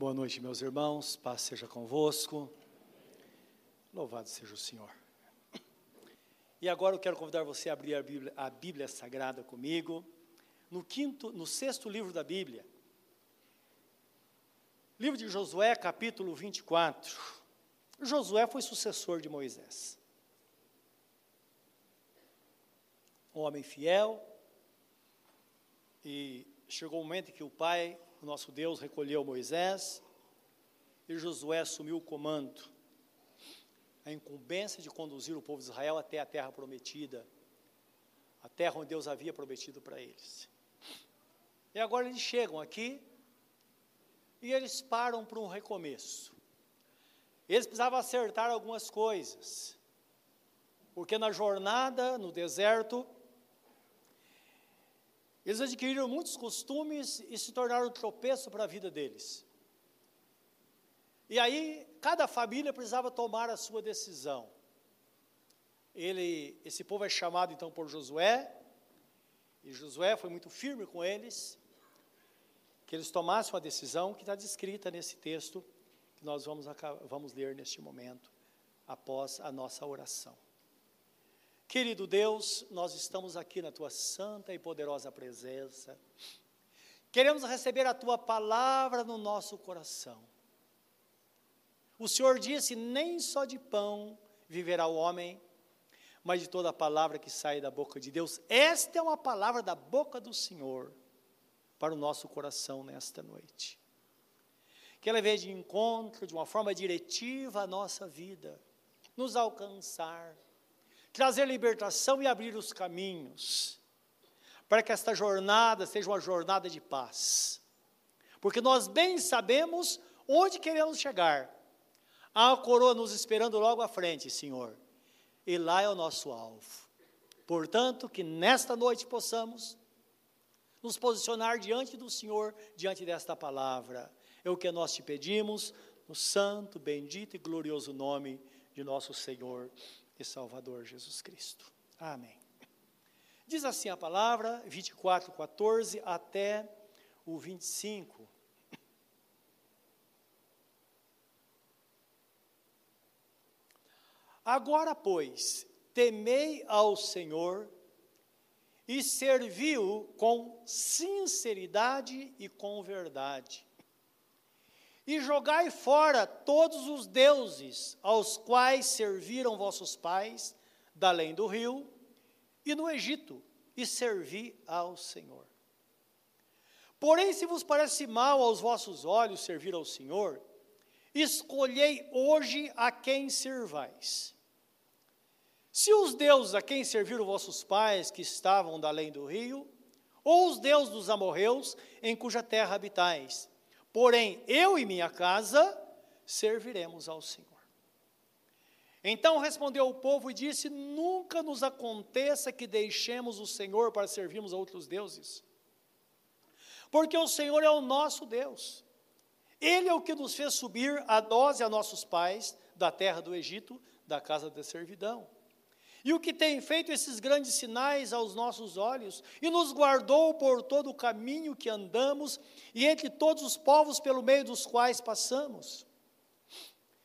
Boa noite, meus irmãos, paz seja convosco. Louvado seja o Senhor. E agora eu quero convidar você a abrir a Bíblia, a Bíblia Sagrada comigo, no quinto, no sexto livro da Bíblia. Livro de Josué, capítulo 24. Josué foi sucessor de Moisés. Um homem fiel, e chegou o momento em que o pai, o nosso Deus, recolheu Moisés, e Josué assumiu o comando a incumbência de conduzir o povo de Israel até a terra prometida, a terra onde Deus havia prometido para eles. E agora eles chegam aqui e eles param para um recomeço. Eles precisavam acertar algumas coisas, porque na jornada, no deserto, eles adquiriram muitos costumes e se tornaram tropeço para a vida deles. E aí, cada família precisava tomar a sua decisão. Ele, esse povo é chamado então por Josué, e Josué foi muito firme com eles, que eles tomassem uma decisão que está descrita nesse texto que nós vamos, vamos ler neste momento, após a nossa oração. Querido Deus, nós estamos aqui na tua santa e poderosa presença. Queremos receber a tua palavra no nosso coração. O Senhor disse: nem só de pão viverá o homem, mas de toda a palavra que sai da boca de Deus. Esta é uma palavra da boca do Senhor para o nosso coração nesta noite. Que ela venha de encontro, de uma forma diretiva à nossa vida, nos alcançar, trazer libertação e abrir os caminhos, para que esta jornada seja uma jornada de paz. Porque nós bem sabemos onde queremos chegar, Há a coroa nos esperando logo à frente, Senhor. E lá é o nosso alvo. Portanto, que nesta noite possamos nos posicionar diante do Senhor, diante desta palavra. É o que nós te pedimos, no santo, bendito e glorioso nome de nosso Senhor e Salvador Jesus Cristo. Amém. Diz assim a palavra, 24, 14 até o 25. Agora, pois, temei ao Senhor e serviu com sinceridade e com verdade. E jogai fora todos os deuses aos quais serviram vossos pais, da além do rio e no Egito, e servi ao Senhor. Porém, se vos parece mal aos vossos olhos servir ao Senhor, escolhei hoje a quem servais. Se os deuses a quem serviram vossos pais, que estavam da além do rio, ou os deuses dos amorreus, em cuja terra habitais. Porém, eu e minha casa serviremos ao Senhor. Então respondeu o povo e disse: Nunca nos aconteça que deixemos o Senhor para servirmos a outros deuses. Porque o Senhor é o nosso Deus. Ele é o que nos fez subir a nós e a nossos pais da terra do Egito, da casa da servidão. E o que tem feito esses grandes sinais aos nossos olhos, e nos guardou por todo o caminho que andamos, e entre todos os povos pelo meio dos quais passamos.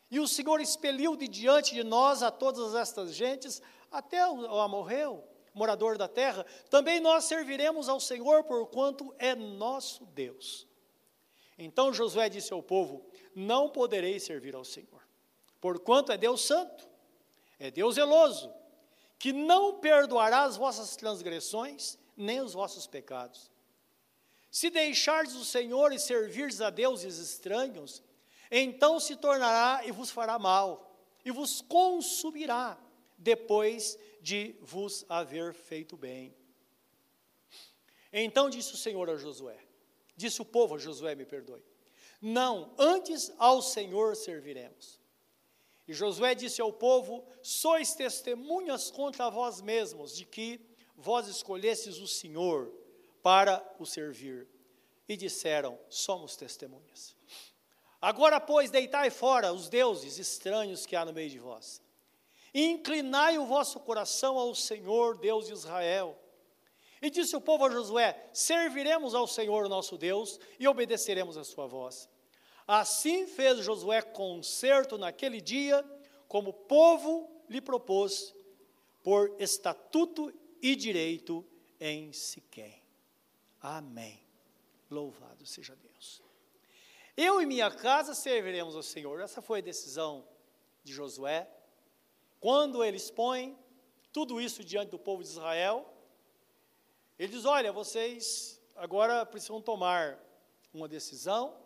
E o Senhor expeliu de diante de nós a todas estas gentes, até o amorreu, morador da terra, também nós serviremos ao Senhor, porquanto é nosso Deus. Então Josué disse ao povo: Não podereis servir ao Senhor, porquanto é Deus santo, é Deus zeloso, que não perdoará as vossas transgressões, nem os vossos pecados. Se deixardes o Senhor e servirdes a deuses estranhos, então se tornará e vos fará mal, e vos consumirá, depois de vos haver feito bem. Então disse o Senhor a Josué, disse o povo a Josué, me perdoe, não, antes ao Senhor serviremos. E Josué disse ao povo: Sois testemunhas contra vós mesmos de que vós escolhestes o Senhor para o servir. E disseram: Somos testemunhas. Agora, pois, deitai fora os deuses estranhos que há no meio de vós. E inclinai o vosso coração ao Senhor, Deus de Israel. E disse o povo a Josué: Serviremos ao Senhor nosso Deus e obedeceremos a sua voz. Assim fez Josué concerto naquele dia, como o povo lhe propôs, por estatuto e direito em Siquém. Amém. Louvado seja Deus. Eu e minha casa serviremos ao Senhor. Essa foi a decisão de Josué. Quando ele expõe tudo isso diante do povo de Israel, ele diz: Olha, vocês agora precisam tomar uma decisão.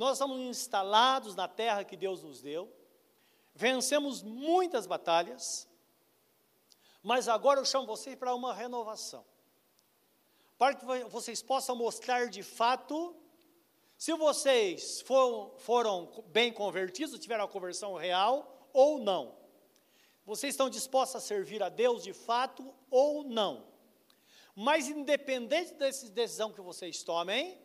Nós estamos instalados na terra que Deus nos deu, vencemos muitas batalhas, mas agora eu chamo vocês para uma renovação, para que vocês possam mostrar de fato se vocês for, foram bem convertidos, tiveram a conversão real ou não. Vocês estão dispostos a servir a Deus de fato ou não. Mas independente dessa decisão que vocês tomem,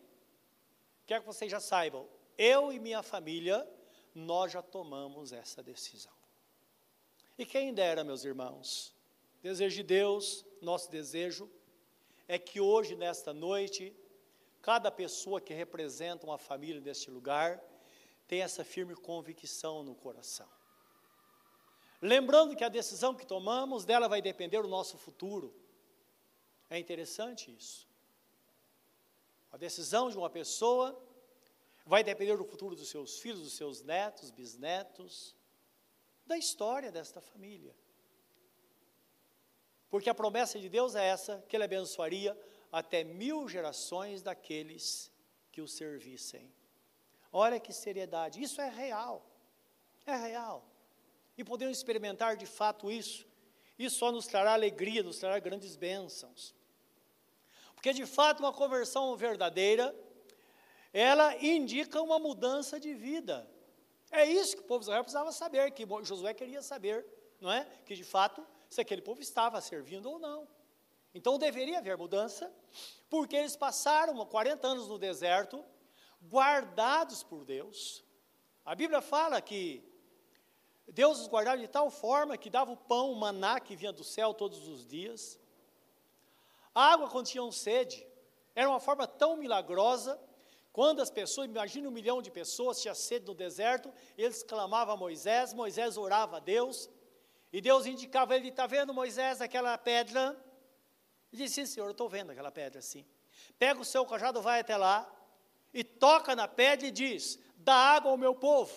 quero que vocês já saibam, eu e minha família, nós já tomamos essa decisão. E quem dera, meus irmãos, desejo de Deus, nosso desejo, é que hoje, nesta noite, cada pessoa que representa uma família neste lugar tenha essa firme convicção no coração. Lembrando que a decisão que tomamos, dela vai depender o nosso futuro. É interessante isso. A decisão de uma pessoa vai depender do futuro dos seus filhos, dos seus netos, bisnetos, da história desta família. Porque a promessa de Deus é essa, que Ele abençoaria até mil gerações daqueles que o servissem. Olha que seriedade, isso é real, é real. E podemos experimentar de fato isso. Isso só nos trará alegria, nos trará grandes bênçãos. Porque de fato uma conversão verdadeira, ela indica uma mudança de vida. É isso que o povo de Israel precisava saber, que Josué queria saber, não é? Que de fato, se aquele povo estava servindo ou não. Então deveria haver mudança, porque eles passaram 40 anos no deserto, guardados por Deus. A Bíblia fala que Deus os guardava de tal forma que dava o pão, o maná que vinha do céu todos os dias. A água quando tinham sede. Era uma forma tão milagrosa. Quando as pessoas, imagine um milhão de pessoas, tinha sede no deserto, eles clamavam a Moisés, Moisés orava a Deus, e Deus indicava ele, está vendo Moisés aquela pedra? Ele disse, sim senhor, estou vendo aquela pedra assim. Pega o seu cajado, vai até lá, e toca na pedra e diz, dá água ao meu povo.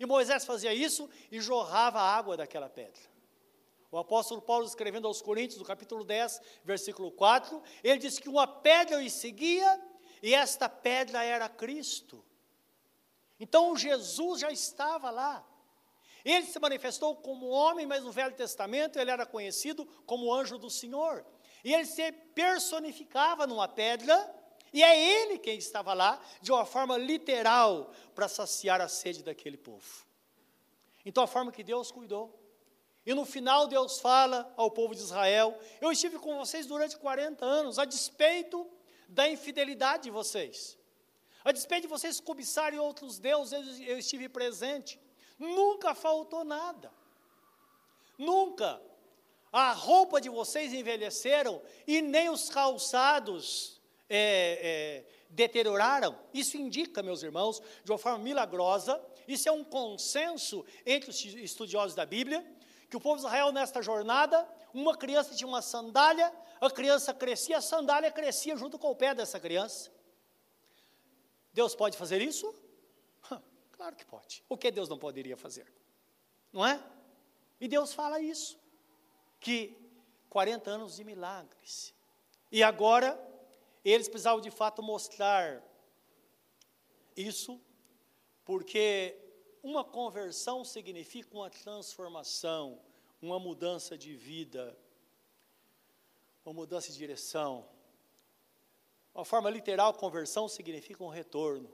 E Moisés fazia isso e jorrava a água daquela pedra. O apóstolo Paulo, escrevendo aos Coríntios, no capítulo 10, versículo 4, ele diz que uma pedra o seguia e esta pedra era Cristo. Então Jesus já estava lá. Ele se manifestou como homem, mas no Velho Testamento ele era conhecido como anjo do Senhor. E ele se personificava numa pedra, e é ele quem estava lá, de uma forma literal, para saciar a sede daquele povo. Então, a forma que Deus cuidou. E no final, Deus fala ao povo de Israel: Eu estive com vocês durante 40 anos, a despeito da infidelidade de vocês. A despeito de vocês cobiçarem outros deuses, eu estive presente. Nunca faltou nada. Nunca. A roupa de vocês envelheceram e nem os calçados é, é, deterioraram. Isso indica, meus irmãos, de uma forma milagrosa, isso é um consenso entre os estudiosos da Bíblia, que o povo de Israel, nesta jornada, uma criança tinha uma sandália, a criança crescia, a sandália crescia junto com o pé dessa criança. Deus pode fazer isso? Claro que pode. O que Deus não poderia fazer? Não é? E Deus fala isso, que 40 anos de milagres. E agora, eles precisavam de fato mostrar isso, porque uma conversão significa uma transformação, uma mudança de vida, uma mudança de direção. Uma forma literal, conversão significa um retorno.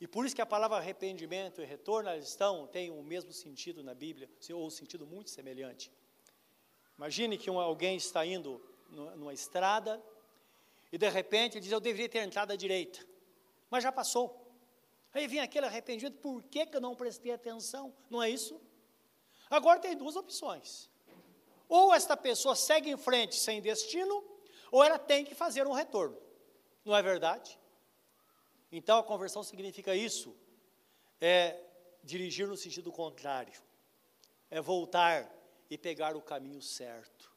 E por isso que a palavra arrependimento e retorno, elas estão, têm o mesmo sentido na Bíblia, ou um sentido muito semelhante. Imagine que um, alguém está indo numa estrada e de repente ele diz, eu deveria ter entrado à direita, mas já passou. Aí vem aquele arrependimento, por que, que eu não prestei atenção? Não é isso? Agora tem duas opções. Ou esta pessoa segue em frente sem destino, ou ela tem que fazer um retorno. Não é verdade? Então a conversão significa isso, é dirigir no sentido contrário, é voltar e pegar o caminho certo.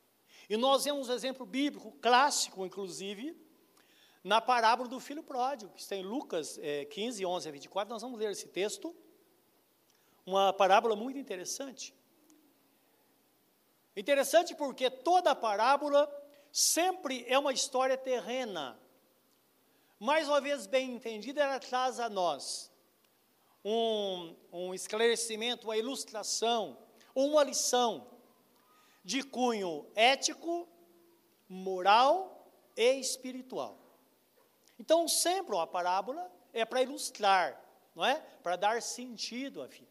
E nós vemos um exemplo bíblico, clássico inclusive, na parábola do filho pródigo, que está em Lucas é, 15, 11 a 24, nós vamos ler esse texto, uma parábola muito interessante. Interessante porque toda parábola sempre é uma história terrena. Mais uma vez bem entendida, ela traz a nós um, um esclarecimento, uma ilustração, uma lição de cunho ético, moral e espiritual. Então, sempre a parábola é para ilustrar, não é? Para dar sentido à vida.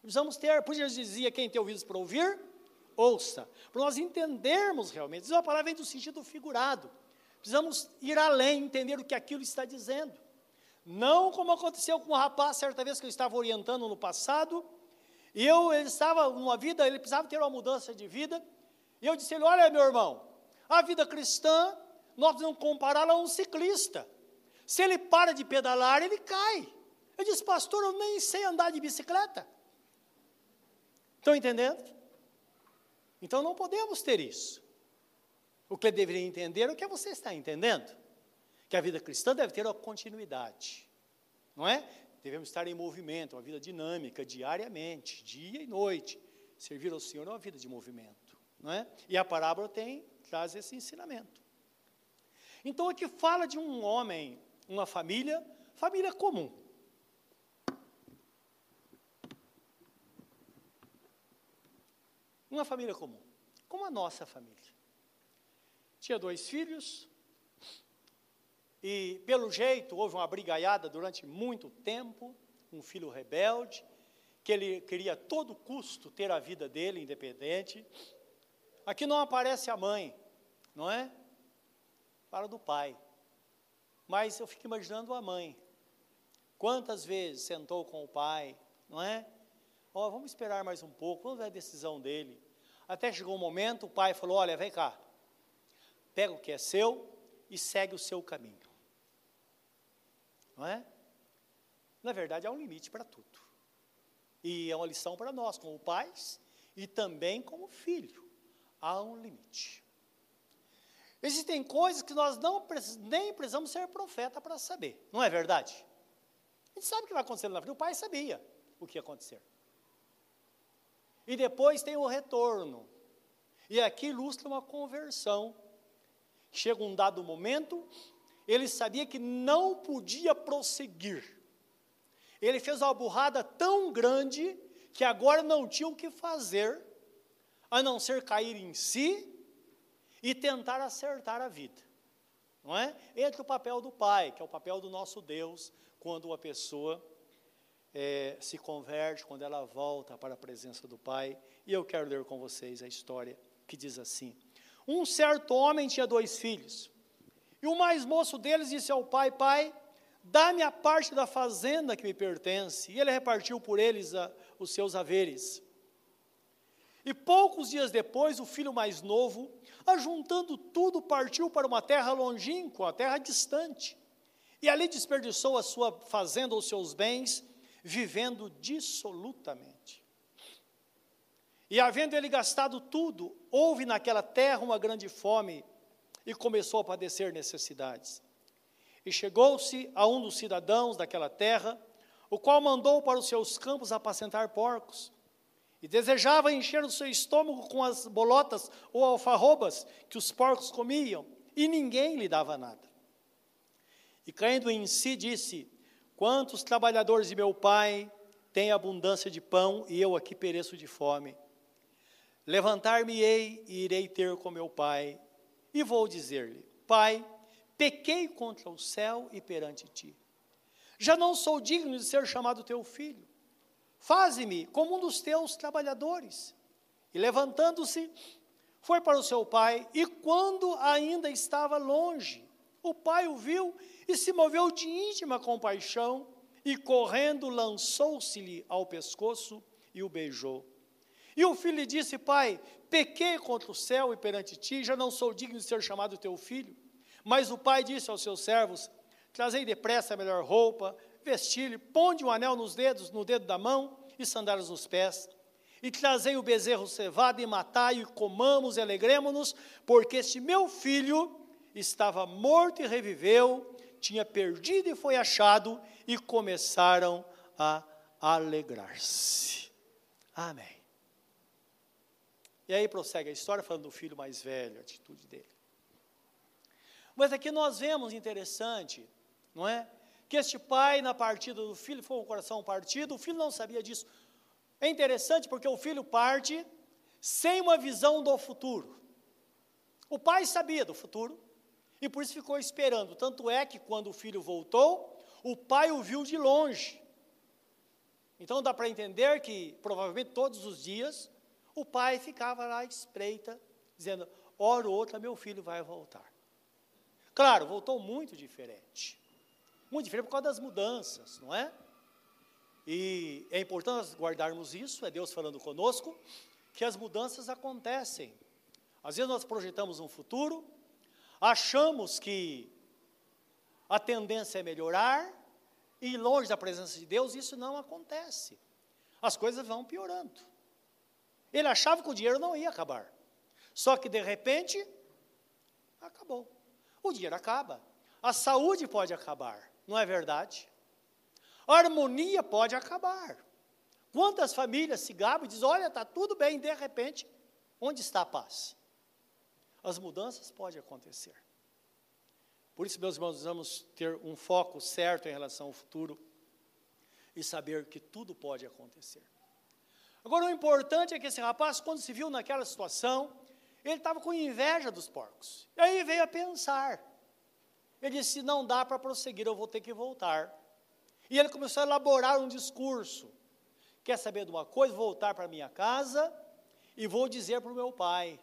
Precisamos ter, por isso dizia, quem tem ouvidos para ouvir, ouça. Para nós entendermos realmente, é uma palavra vem do sentido figurado. Precisamos ir além, entender o que aquilo está dizendo. Não como aconteceu com um rapaz, certa vez que eu estava orientando no passado, e eu, ele estava numa vida, ele precisava ter uma mudança de vida, e eu disse ele, olha meu irmão, a vida cristã, nós não compará-la a um ciclista. Se ele para de pedalar, ele cai. Eu disse, pastor, eu nem sei andar de bicicleta. Estão entendendo? Então não podemos ter isso. O que deveria entender é o que você está entendendo que a vida cristã deve ter uma continuidade, não é? Devemos estar em movimento, uma vida dinâmica, diariamente, dia e noite. Servir ao Senhor é uma vida de movimento, não é? E a parábola tem, traz esse ensinamento. Então aqui fala de um homem, uma família, família comum. Uma família comum, como a nossa família. Tinha dois filhos, e, pelo jeito, houve uma brigaiada durante muito tempo, um filho rebelde, que ele queria a todo custo ter a vida dele independente. Aqui não aparece a mãe, não é? Fala do pai. Mas eu fico imaginando a mãe. Quantas vezes sentou com o pai, não é? Ó, oh, vamos esperar mais um pouco, vamos ver a decisão dele. Até chegou um momento, o pai falou: Olha, vem cá, pega o que é seu e segue o seu caminho não é? Na verdade, há um limite para tudo. E é uma lição para nós, como pais e também como filho. Há um limite. Existem coisas que nós não nem precisamos ser profeta para saber, não é verdade? A gente sabe o que vai acontecer na vida. O pai sabia o que ia acontecer. E depois tem o retorno. E aqui ilustra uma conversão. Chega um dado momento ele sabia que não podia prosseguir. Ele fez uma burrada tão grande que agora não tinha o que fazer a não ser cair em si e tentar acertar a vida. Não é? Entre o papel do pai, que é o papel do nosso Deus, quando uma pessoa é, se converte, quando ela volta para a presença do pai. E eu quero ler com vocês a história que diz assim: Um certo homem tinha dois filhos. E o mais moço deles disse ao pai: Pai, dá-me a parte da fazenda que me pertence. E ele repartiu por eles a, os seus haveres. E poucos dias depois, o filho mais novo, ajuntando tudo, partiu para uma terra longínqua, uma terra distante. E ali desperdiçou a sua fazenda, os seus bens, vivendo dissolutamente. E havendo ele gastado tudo, houve naquela terra uma grande fome e começou a padecer necessidades. E chegou-se a um dos cidadãos daquela terra, o qual mandou para os seus campos apacentar porcos, e desejava encher o seu estômago com as bolotas ou alfarrobas que os porcos comiam, e ninguém lhe dava nada. E caindo em si, disse: Quantos trabalhadores de meu pai têm abundância de pão, e eu aqui pereço de fome? Levantar-me-ei e irei ter com meu pai, e vou dizer-lhe: Pai, pequei contra o céu e perante ti. Já não sou digno de ser chamado teu filho. Faze-me como um dos teus trabalhadores. E levantando-se, foi para o seu pai, e quando ainda estava longe, o pai o viu e se moveu de íntima compaixão, e correndo lançou-se-lhe ao pescoço e o beijou. E o filho lhe disse: Pai, pequei contra o céu e perante ti, já não sou digno de ser chamado teu filho. Mas o pai disse aos seus servos: trazei depressa a melhor roupa, vestir-lhe, ponde um anel nos dedos, no dedo da mão e sandálias nos pés. E trazei o bezerro cevado e matai, e comamos e alegremos-nos, porque este meu filho estava morto e reviveu, tinha perdido e foi achado, e começaram a alegrar-se. Amém. E aí prossegue a história falando do filho mais velho, a atitude dele. Mas aqui nós vemos interessante, não é? Que este pai, na partida do filho, foi um coração partido, o filho não sabia disso. É interessante porque o filho parte sem uma visão do futuro. O pai sabia do futuro e por isso ficou esperando. Tanto é que quando o filho voltou, o pai o viu de longe. Então dá para entender que provavelmente todos os dias o pai ficava lá espreita, dizendo: hora ou outra meu filho vai voltar. Claro, voltou muito diferente. Muito diferente por causa das mudanças, não é? E é importante guardarmos isso, é Deus falando conosco, que as mudanças acontecem. Às vezes nós projetamos um futuro, achamos que a tendência é melhorar, e longe da presença de Deus, isso não acontece. As coisas vão piorando. Ele achava que o dinheiro não ia acabar. Só que de repente, acabou. O dinheiro acaba. A saúde pode acabar, não é verdade? A harmonia pode acabar. Quantas famílias se gabam e dizem: olha, está tudo bem, de repente, onde está a paz? As mudanças podem acontecer. Por isso, meus irmãos, vamos ter um foco certo em relação ao futuro e saber que tudo pode acontecer. Agora, o importante é que esse rapaz, quando se viu naquela situação, ele estava com inveja dos porcos. E aí veio a pensar. Ele disse: não dá para prosseguir, eu vou ter que voltar. E ele começou a elaborar um discurso. Quer saber de uma coisa? Vou voltar para minha casa e vou dizer para o meu pai.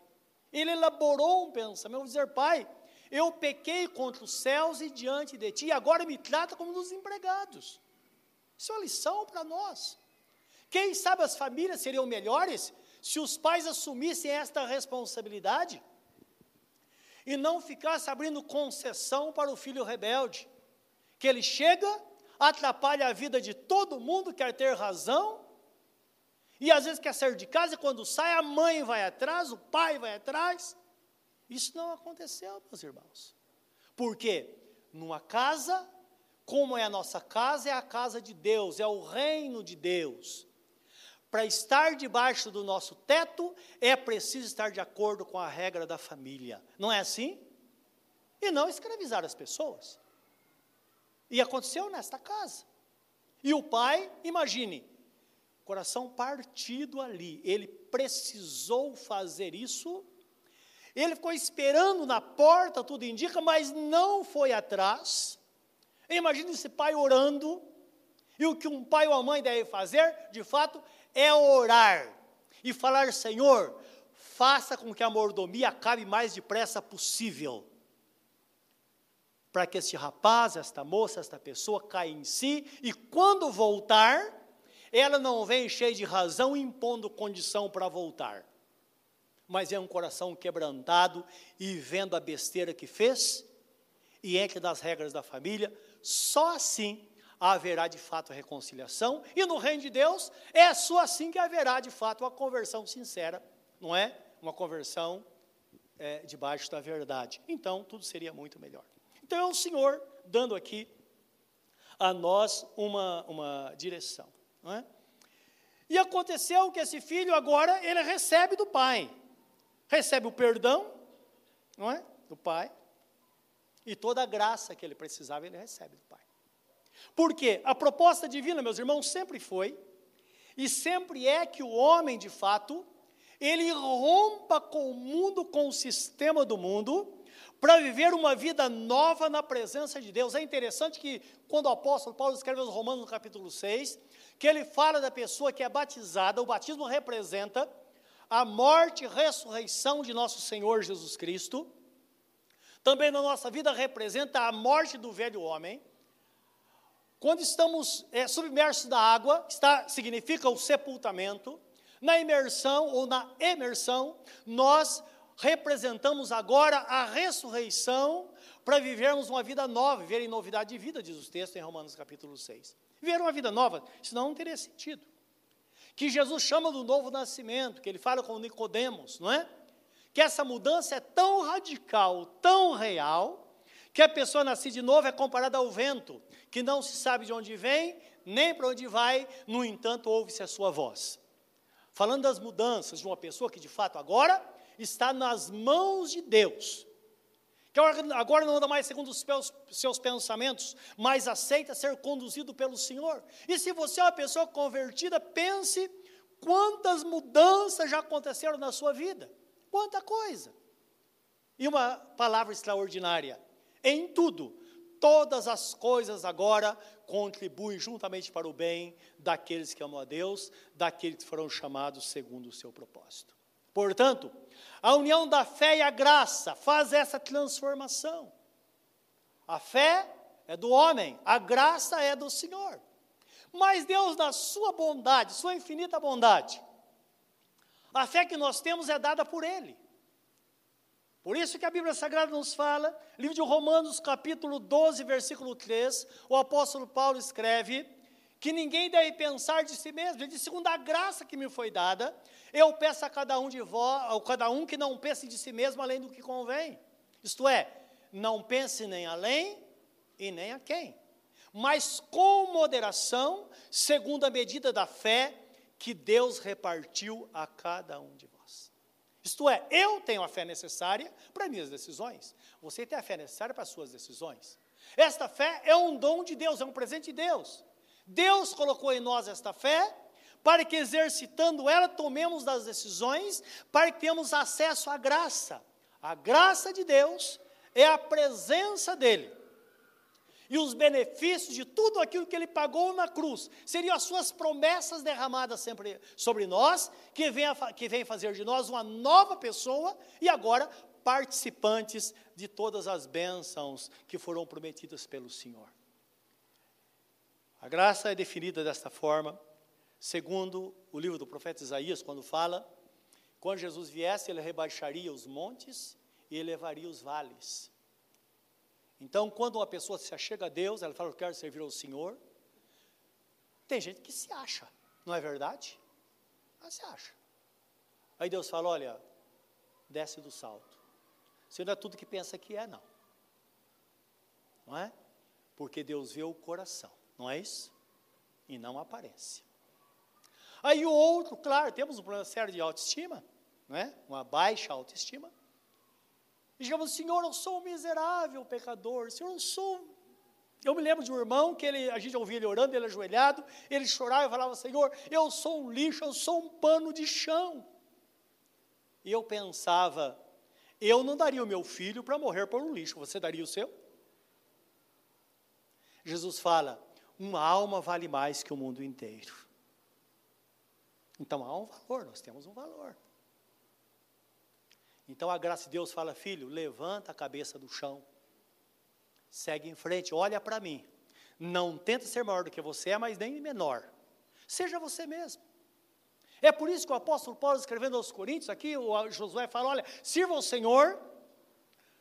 Ele elaborou um pensamento, vou dizer, pai, eu pequei contra os céus e diante de ti, e agora me trata como dos empregados. Isso é uma lição para nós. Quem sabe as famílias seriam melhores se os pais assumissem esta responsabilidade e não ficassem abrindo concessão para o filho rebelde, que ele chega, atrapalha a vida de todo mundo, quer ter razão, e às vezes quer sair de casa e quando sai a mãe vai atrás, o pai vai atrás. Isso não aconteceu, meus irmãos. Porque numa casa, como é a nossa casa, é a casa de Deus, é o reino de Deus. Para estar debaixo do nosso teto, é preciso estar de acordo com a regra da família. Não é assim? E não escravizar as pessoas. E aconteceu nesta casa. E o pai, imagine, coração partido ali, ele precisou fazer isso ele ficou esperando na porta, tudo indica, mas não foi atrás. Imagina esse pai orando. E o que um pai ou uma mãe deve fazer, de fato, é orar e falar: Senhor, faça com que a mordomia acabe mais depressa possível. Para que este rapaz, esta moça, esta pessoa caia em si e quando voltar, ela não vem cheia de razão impondo condição para voltar mas é um coração quebrantado e vendo a besteira que fez, e entre das regras da família, só assim haverá de fato a reconciliação, e no reino de Deus é só assim que haverá de fato uma conversão sincera, não é? Uma conversão é, debaixo da verdade. Então, tudo seria muito melhor. Então, é o Senhor dando aqui a nós uma, uma direção, não é? E aconteceu que esse filho agora, ele recebe do pai recebe o perdão, não é? Do Pai. E toda a graça que ele precisava, ele recebe do Pai. Porque a proposta divina, meus irmãos, sempre foi e sempre é que o homem, de fato, ele rompa com o mundo, com o sistema do mundo, para viver uma vida nova na presença de Deus. É interessante que, quando o apóstolo Paulo escreve aos Romanos, no capítulo 6, que ele fala da pessoa que é batizada, o batismo representa a morte e ressurreição de nosso Senhor Jesus Cristo. Também na nossa vida representa a morte do velho homem. Quando estamos é, submersos na água, está, significa o sepultamento. Na imersão ou na emersão, nós representamos agora a ressurreição para vivermos uma vida nova, viver em novidade de vida, diz o texto em Romanos capítulo 6. Viver uma vida nova, senão não teria sentido. Que Jesus chama do novo nascimento, que ele fala com Nicodemos, não é? Que essa mudança é tão radical, tão real, que a pessoa nascida de novo é comparada ao vento, que não se sabe de onde vem, nem para onde vai, no entanto, ouve-se a sua voz. Falando das mudanças de uma pessoa que de fato agora está nas mãos de Deus, que agora não anda mais segundo os seus pensamentos, mas aceita ser conduzido pelo Senhor. E se você é uma pessoa convertida, pense quantas mudanças já aconteceram na sua vida, quanta coisa. E uma palavra extraordinária: em tudo, todas as coisas agora contribuem juntamente para o bem daqueles que amam a Deus, daqueles que foram chamados segundo o seu propósito. Portanto, a união da fé e a graça faz essa transformação. A fé é do homem, a graça é do Senhor. Mas Deus, na sua bondade, sua infinita bondade, a fé que nós temos é dada por Ele. Por isso que a Bíblia Sagrada nos fala, livro de Romanos, capítulo 12, versículo 3, o apóstolo Paulo escreve que ninguém deve pensar de si mesmo, ele diz, segundo a graça que me foi dada, eu peço a cada um de vós, a cada um que não pense de si mesmo além do que convém. Isto é, não pense nem além e nem a quem, mas com moderação, segundo a medida da fé que Deus repartiu a cada um de vós. Isto é, eu tenho a fé necessária para minhas decisões, você tem a fé necessária para as suas decisões. Esta fé é um dom de Deus, é um presente de Deus. Deus colocou em nós esta fé para que exercitando ela tomemos das decisões, para que tenhamos acesso à graça. A graça de Deus é a presença dele. E os benefícios de tudo aquilo que ele pagou na cruz seriam as suas promessas derramadas sempre sobre nós, que vem, a, que vem fazer de nós uma nova pessoa e agora participantes de todas as bênçãos que foram prometidas pelo Senhor. A graça é definida desta forma segundo o livro do profeta Isaías, quando fala, quando Jesus viesse, ele rebaixaria os montes e elevaria os vales. Então, quando uma pessoa se achega a Deus, ela fala, eu quero servir ao Senhor, tem gente que se acha, não é verdade? Ela se acha. Aí Deus fala, olha, desce do salto. Você não é tudo que pensa que é, não. Não é? Porque Deus vê o coração, não é isso? E não aparece. Aí o outro, claro, temos um problema sério de autoestima, né? uma baixa autoestima. E digamos, Senhor, eu sou um miserável pecador, Senhor, eu sou. Eu me lembro de um irmão que ele, a gente ouvia ele orando, ele ajoelhado, ele chorava e falava, Senhor, eu sou um lixo, eu sou um pano de chão. E eu pensava, eu não daria o meu filho para morrer por um lixo, você daria o seu? Jesus fala, uma alma vale mais que o mundo inteiro. Então há um valor, nós temos um valor. Então a graça de Deus fala, filho, levanta a cabeça do chão, segue em frente, olha para mim. Não tenta ser maior do que você é, mas nem menor. Seja você mesmo. É por isso que o apóstolo Paulo, escrevendo aos Coríntios, aqui o Josué fala: olha, sirva ao Senhor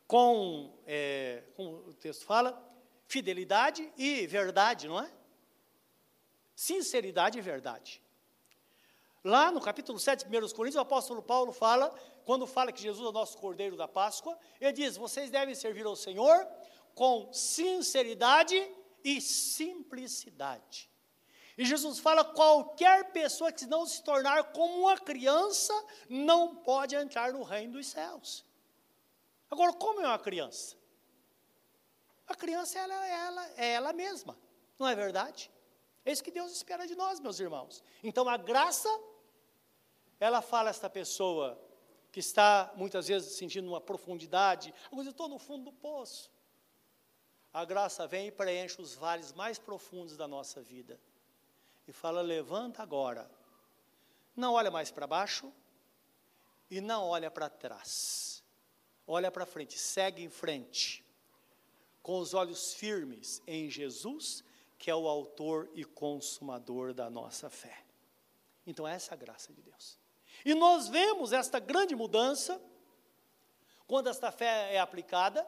com, é, como o texto fala, fidelidade e verdade, não é? Sinceridade e verdade. Lá no capítulo 7, 1 Coríntios, o apóstolo Paulo fala, quando fala que Jesus é o nosso Cordeiro da Páscoa, ele diz: vocês devem servir ao Senhor com sinceridade e simplicidade. E Jesus fala: qualquer pessoa que não se tornar como uma criança não pode entrar no reino dos céus. Agora, como é uma criança? A criança ela, ela, é ela mesma, não é verdade? É isso que Deus espera de nós, meus irmãos. Então, a graça ela fala esta pessoa que está muitas vezes sentindo uma profundidade, eu estou no fundo do poço. A graça vem e preenche os vales mais profundos da nossa vida. E fala: levanta agora. Não olha mais para baixo e não olha para trás. Olha para frente, segue em frente, com os olhos firmes em Jesus, que é o autor e consumador da nossa fé. Então, essa é a graça de Deus. E nós vemos esta grande mudança quando esta fé é aplicada,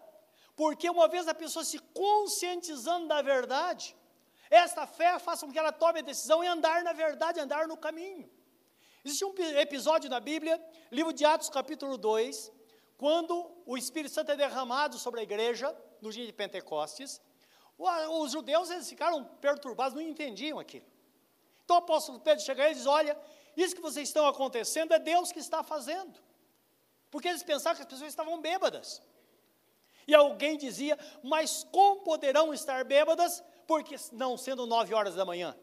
porque uma vez a pessoa se conscientizando da verdade, esta fé faz com que ela tome a decisão em andar na verdade, andar no caminho. Existe um episódio na Bíblia, livro de Atos, capítulo 2, quando o Espírito Santo é derramado sobre a igreja no dia de Pentecostes, os judeus eles ficaram perturbados, não entendiam aquilo. Então o apóstolo Pedro chega e diz: Olha, isso que vocês estão acontecendo é Deus que está fazendo. Porque eles pensavam que as pessoas estavam bêbadas. E alguém dizia: Mas como poderão estar bêbadas? Porque não sendo nove horas da manhã.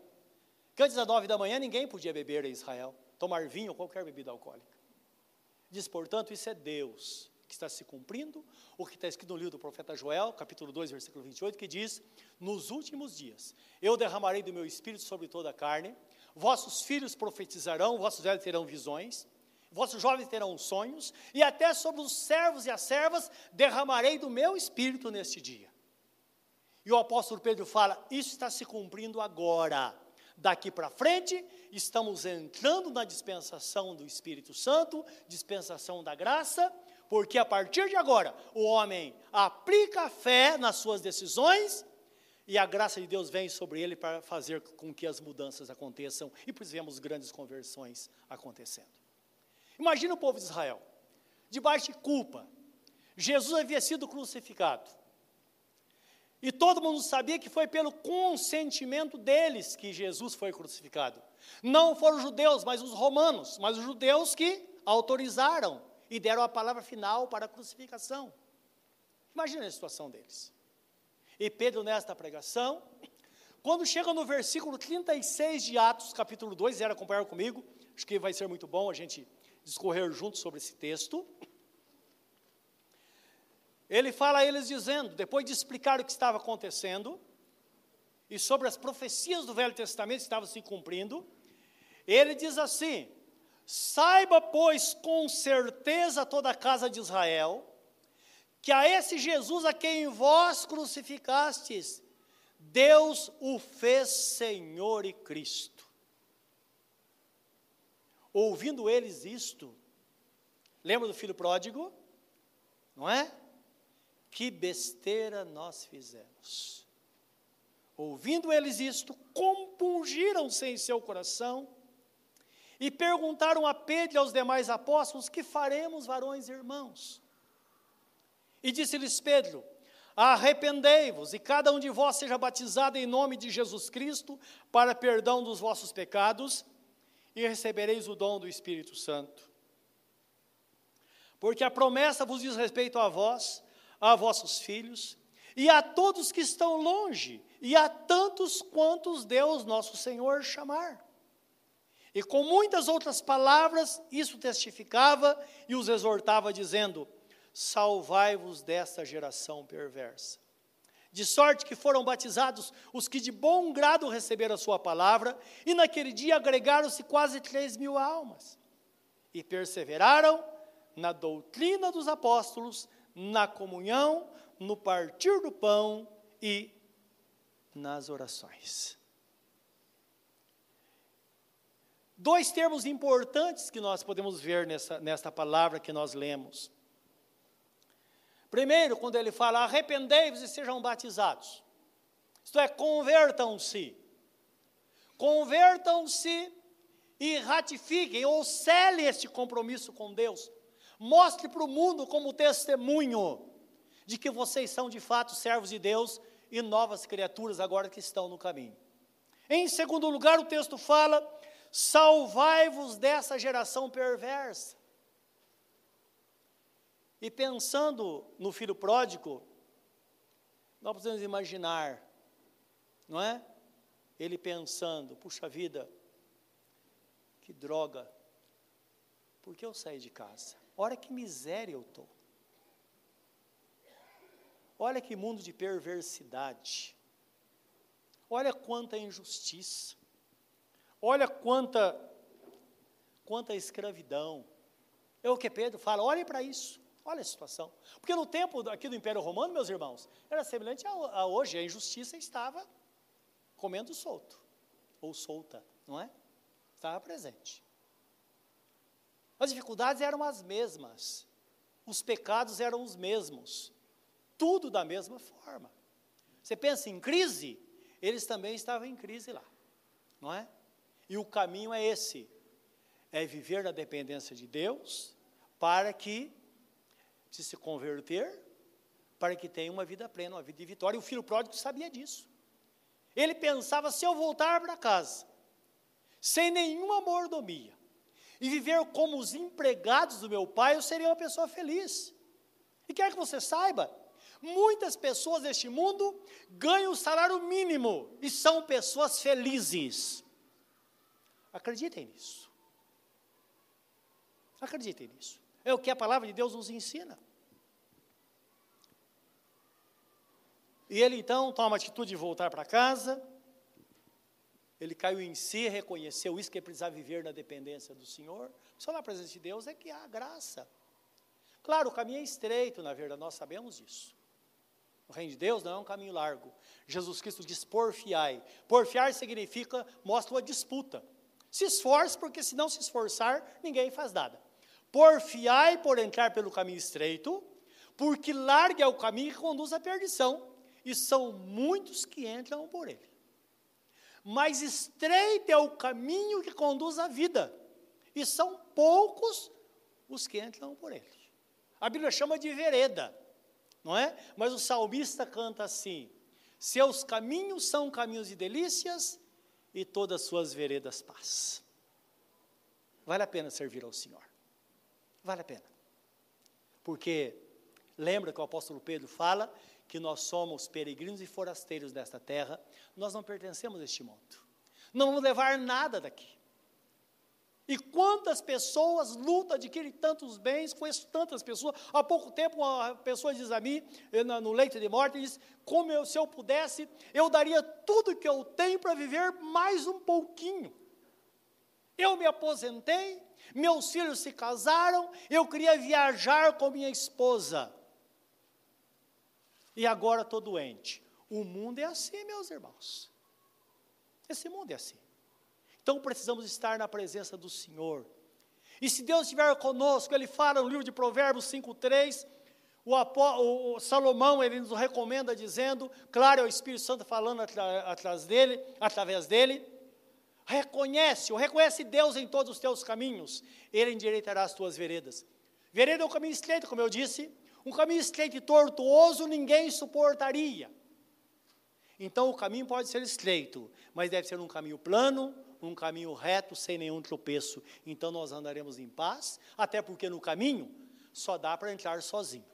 Antes das nove da manhã ninguém podia beber em Israel, tomar vinho ou qualquer bebida alcoólica. Diz, portanto, isso é Deus que está se cumprindo, o que está escrito no livro do profeta Joel, capítulo 2, versículo 28, que diz: Nos últimos dias eu derramarei do meu espírito sobre toda a carne, vossos filhos profetizarão, vossos velhos terão visões, vossos jovens terão sonhos, e até sobre os servos e as servas derramarei do meu espírito neste dia. E o apóstolo Pedro fala: Isso está se cumprindo agora. Daqui para frente, estamos entrando na dispensação do Espírito Santo, dispensação da graça, porque a partir de agora o homem aplica a fé nas suas decisões e a graça de Deus vem sobre ele para fazer com que as mudanças aconteçam e vemos grandes conversões acontecendo. Imagina o povo de Israel, debaixo de culpa. Jesus havia sido crucificado. E todo mundo sabia que foi pelo consentimento deles que Jesus foi crucificado. Não foram os judeus, mas os romanos, mas os judeus que autorizaram e deram a palavra final para a crucificação. Imagina a situação deles. E Pedro, nesta pregação, quando chega no versículo 36 de Atos, capítulo 2, era acompanhar comigo, acho que vai ser muito bom a gente discorrer junto sobre esse texto. Ele fala a eles dizendo, depois de explicar o que estava acontecendo, e sobre as profecias do Velho Testamento que estavam se cumprindo, ele diz assim: Saiba, pois, com certeza toda a casa de Israel, que a esse Jesus a quem vós crucificastes, Deus o fez Senhor e Cristo. Ouvindo eles isto, lembra do filho pródigo? Não é? Que besteira nós fizemos. Ouvindo eles isto, compungiram-se em seu coração e perguntaram a Pedro e aos demais apóstolos: Que faremos, varões e irmãos? E disse-lhes Pedro: Arrependei-vos, e cada um de vós seja batizado em nome de Jesus Cristo, para perdão dos vossos pecados, e recebereis o dom do Espírito Santo. Porque a promessa vos diz respeito a vós, a vossos filhos, e a todos que estão longe, e a tantos quantos Deus nosso Senhor chamar. E com muitas outras palavras, isso testificava e os exortava, dizendo: Salvai-vos desta geração perversa. De sorte que foram batizados os que de bom grado receberam a sua palavra, e naquele dia agregaram-se quase três mil almas. E perseveraram na doutrina dos apóstolos, na comunhão, no partir do pão e nas orações. Dois termos importantes que nós podemos ver nessa, nesta palavra que nós lemos. Primeiro, quando ele fala, arrependei-vos e sejam batizados. Isto é, convertam-se. Convertam-se e ratifiquem ou selem este compromisso com Deus. Mostre para o mundo como testemunho de que vocês são de fato servos de Deus e novas criaturas agora que estão no caminho. Em segundo lugar, o texto fala salvai-vos dessa geração perversa. E pensando no filho pródigo, nós podemos imaginar, não é? Ele pensando, puxa vida, que droga, por que eu saí de casa? Olha que miséria eu estou. Olha que mundo de perversidade. Olha quanta injustiça. Olha quanta, quanta escravidão. É o que Pedro fala, olhem para isso, olha a situação. Porque no tempo aqui do Império Romano, meus irmãos, era semelhante a, hoje, a injustiça estava comendo solto, ou solta, não é? Estava presente. As dificuldades eram as mesmas. os pecados eram os mesmos, tudo da mesma forma. Você pensa em crise? Eles também estavam em crise lá, não é? E o caminho é esse: é viver na dependência de Deus, para que se se converter, para que tenha uma vida plena, uma vida de vitória. E o filho pródigo sabia disso. Ele pensava: se eu voltar para casa, sem nenhuma mordomia, e viver como os empregados do meu pai, eu seria uma pessoa feliz. E quer que você saiba, muitas pessoas deste mundo ganham o salário mínimo e são pessoas felizes. Acreditem nisso. Acreditem nisso. É o que a palavra de Deus nos ensina. E ele então toma a atitude de voltar para casa. Ele caiu em si, reconheceu isso, que ele precisava viver na dependência do Senhor. Só na presença de Deus é que há graça. Claro, o caminho é estreito, na verdade, nós sabemos disso. O reino de Deus não é um caminho largo. Jesus Cristo diz porfiai. Porfiar significa, mostra uma disputa. Se esforce, porque se não se esforçar, ninguém faz nada. Porfiai por entrar pelo caminho estreito, porque largo é o caminho que conduz à perdição, e são muitos que entram por ele. Mas estreito é o caminho que conduz à vida, e são poucos os que entram por ele. A Bíblia chama de vereda, não é? Mas o salmista canta assim: Seus caminhos são caminhos de delícias, e todas suas veredas paz. Vale a pena servir ao Senhor. Vale a pena. Porque lembra que o apóstolo Pedro fala que nós somos peregrinos e forasteiros desta terra, nós não pertencemos a este mundo. Não vamos levar nada daqui. E quantas pessoas lutam, adquirem tantos bens, conheço tantas pessoas. Há pouco tempo, uma pessoa diz a mim, no leito de morte, diz: Como eu, se eu pudesse, eu daria tudo que eu tenho para viver mais um pouquinho. Eu me aposentei, meus filhos se casaram, eu queria viajar com minha esposa. E agora estou doente. O mundo é assim, meus irmãos. Esse mundo é assim. Então precisamos estar na presença do Senhor. E se Deus estiver conosco, Ele fala no livro de Provérbios 5,3, o, o, Salomão ele nos recomenda dizendo, claro, é o Espírito Santo falando atrás dele, através dele, Reconhece, ou reconhece Deus em todos os teus caminhos, Ele endireitará as tuas veredas. Vereda é um caminho estreito, como eu disse, um caminho estreito e tortuoso ninguém suportaria. Então o caminho pode ser estreito, mas deve ser um caminho plano, um caminho reto, sem nenhum tropeço. Então nós andaremos em paz, até porque no caminho só dá para entrar sozinho.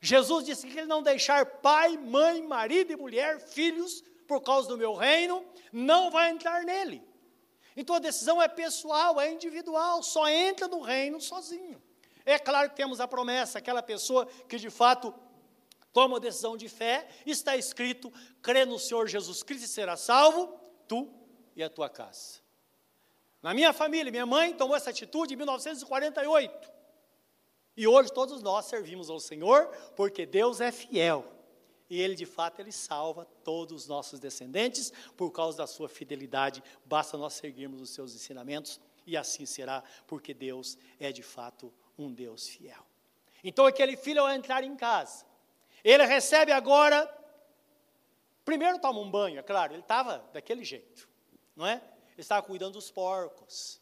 Jesus disse que ele não deixar pai, mãe, marido e mulher, filhos, por causa do meu reino, não vai entrar nele. Então a decisão é pessoal, é individual, só entra no reino sozinho. É claro que temos a promessa, aquela pessoa que de fato toma a decisão de fé, está escrito: crê no Senhor Jesus Cristo e será salvo, tu e a tua casa. Na minha família, minha mãe tomou essa atitude em 1948. E hoje todos nós servimos ao Senhor, porque Deus é fiel e ele de fato ele salva todos os nossos descendentes por causa da sua fidelidade. Basta nós seguirmos os seus ensinamentos e assim será, porque Deus é de fato um Deus fiel. Então aquele filho ao entrar em casa, ele recebe agora primeiro toma um banho, é claro, ele estava daquele jeito, não é? Ele estava cuidando dos porcos.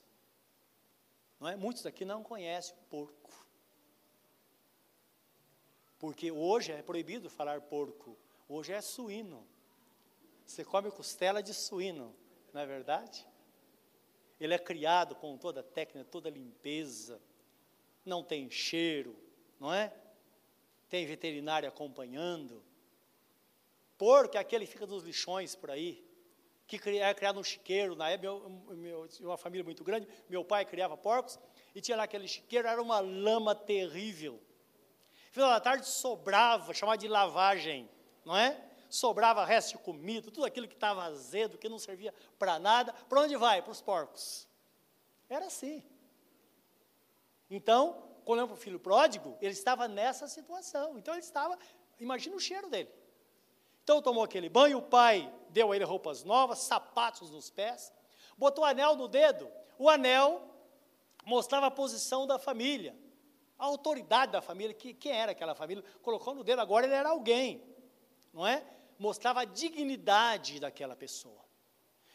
Não é? Muitos daqui não conhecem o porco. Porque hoje é proibido falar porco, hoje é suíno. Você come costela de suíno, não é verdade? Ele é criado com toda a técnica, toda a limpeza, não tem cheiro, não é? Tem veterinário acompanhando. Porco é aquele que fica nos lixões por aí, que é criado no chiqueiro, na época, meu, meu, uma família muito grande, meu pai criava porcos, e tinha lá aquele chiqueiro, era uma lama terrível. Final da tarde sobrava, chamado de lavagem, não é? Sobrava resto de comida, tudo aquilo que estava azedo, que não servia para nada, para onde vai? Para os porcos. Era assim. Então, quando para o filho pródigo, ele estava nessa situação. Então ele estava, imagina o cheiro dele. Então tomou aquele banho, o pai deu a ele roupas novas, sapatos nos pés, botou anel no dedo. O anel mostrava a posição da família. A autoridade da família, que, quem era aquela família, colocou no dedo, agora ele era alguém, não é? Mostrava a dignidade daquela pessoa.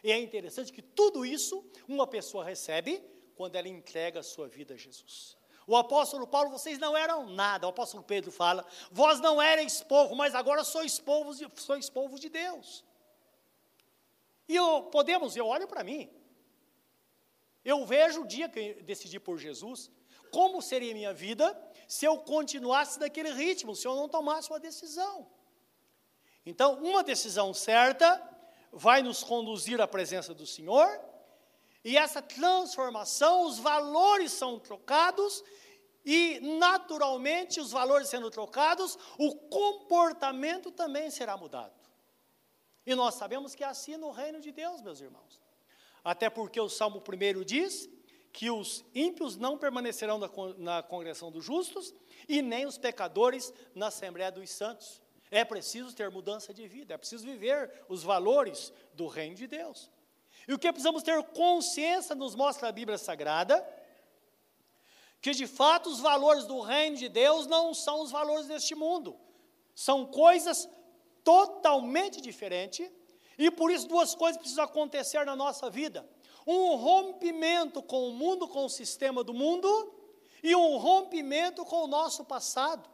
E é interessante que tudo isso uma pessoa recebe quando ela entrega a sua vida a Jesus. O apóstolo Paulo, vocês não eram nada. O apóstolo Pedro fala: vós não erais povo, mas agora sois povos, sois povos de Deus. E eu, podemos, eu olho para mim. Eu vejo o dia que eu decidi por Jesus, como seria minha vida se eu continuasse daquele ritmo, se eu não tomasse uma decisão. Então, uma decisão certa vai nos conduzir à presença do Senhor, e essa transformação, os valores são trocados, e naturalmente, os valores sendo trocados, o comportamento também será mudado. E nós sabemos que é assim no reino de Deus, meus irmãos. Até porque o Salmo 1 diz que os ímpios não permanecerão na, na congregação dos justos e nem os pecadores na Assembleia dos Santos. É preciso ter mudança de vida, é preciso viver os valores do reino de Deus. E o que precisamos ter consciência, nos mostra a Bíblia Sagrada, que de fato os valores do reino de Deus não são os valores deste mundo, são coisas totalmente diferentes, e por isso duas coisas precisam acontecer na nossa vida: um rompimento com o mundo, com o sistema do mundo, e um rompimento com o nosso passado.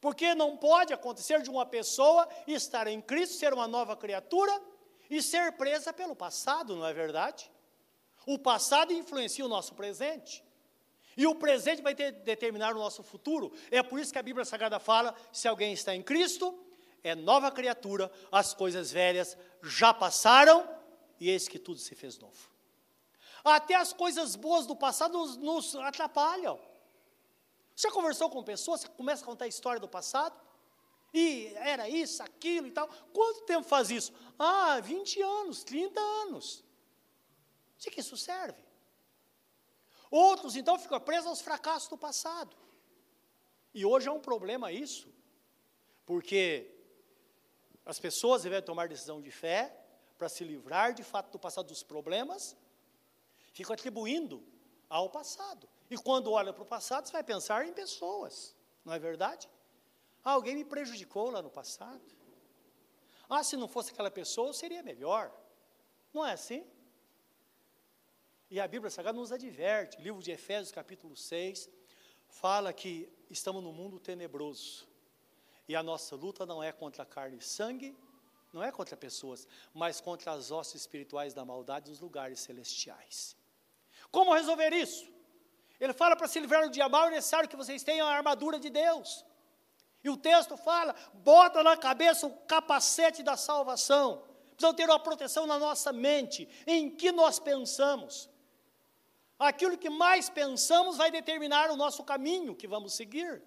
Porque não pode acontecer de uma pessoa estar em Cristo, ser uma nova criatura e ser presa pelo passado, não é verdade? O passado influencia o nosso presente. E o presente vai ter, determinar o nosso futuro. É por isso que a Bíblia Sagrada fala: se alguém está em Cristo, é nova criatura, as coisas velhas já passaram e eis que tudo se fez novo. Até as coisas boas do passado nos, atrapalham. Você já conversou com pessoas que começam a contar a história do passado? E era isso, aquilo e tal. Quanto tempo faz isso? Ah, 20 anos, 30 anos. De que isso serve? Outros, então, ficam presos aos fracassos do passado. E hoje é um problema isso, porque as pessoas devem tomar decisão de fé para se livrar de fato do passado dos problemas, ficam atribuindo ao passado. E quando olha para o passado, você vai pensar em pessoas, não é verdade? Ah, alguém me prejudicou lá no passado. Ah, se não fosse aquela pessoa, seria melhor. Não é assim? E a Bíblia Sagrada nos adverte, o livro de Efésios, capítulo 6, fala que estamos no mundo tenebroso. E a nossa luta não é contra carne e sangue, não é contra pessoas, mas contra as hostes espirituais da maldade dos lugares celestiais. Como resolver isso? Ele fala para se livrar do dia mal é necessário que vocês tenham a armadura de Deus. E o texto fala: bota na cabeça o capacete da salvação. Precisamos ter uma proteção na nossa mente, em que nós pensamos. Aquilo que mais pensamos vai determinar o nosso caminho que vamos seguir.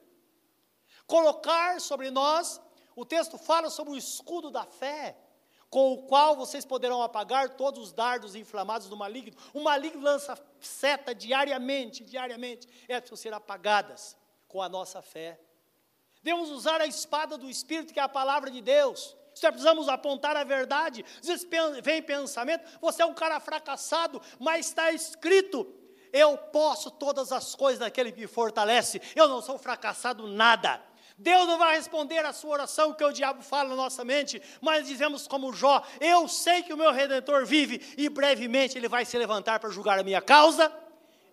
Colocar sobre nós, o texto fala sobre o escudo da fé, com o qual vocês poderão apagar todos os dardos inflamados do maligno. O maligno lança seta diariamente, diariamente, é para ser apagadas com a nossa fé. Devemos usar a espada do Espírito, que é a palavra de Deus. Se precisamos apontar a verdade. Vem pensamento, você é um cara fracassado, mas está escrito eu posso todas as coisas naquele que me fortalece. Eu não sou fracassado nada. Deus não vai responder a sua oração que o diabo fala na nossa mente, mas dizemos como Jó: Eu sei que o meu redentor vive e brevemente ele vai se levantar para julgar a minha causa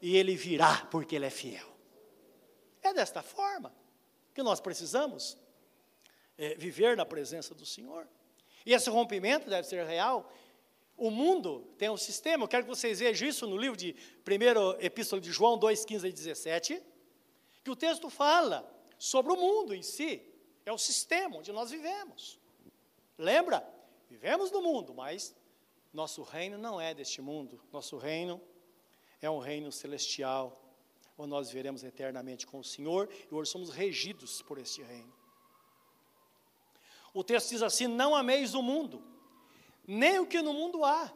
e ele virá porque ele é fiel. É desta forma que nós precisamos é, viver na presença do Senhor. E esse rompimento deve ser real o mundo tem um sistema, eu quero que vocês vejam isso no livro de 1 Epístola de João 2, 15 e 17, que o texto fala sobre o mundo em si, é o sistema onde nós vivemos. Lembra? Vivemos no mundo, mas nosso reino não é deste mundo, nosso reino é um reino celestial, onde nós viveremos eternamente com o Senhor e hoje somos regidos por este reino. O texto diz assim: Não ameis o mundo, nem o que no mundo há.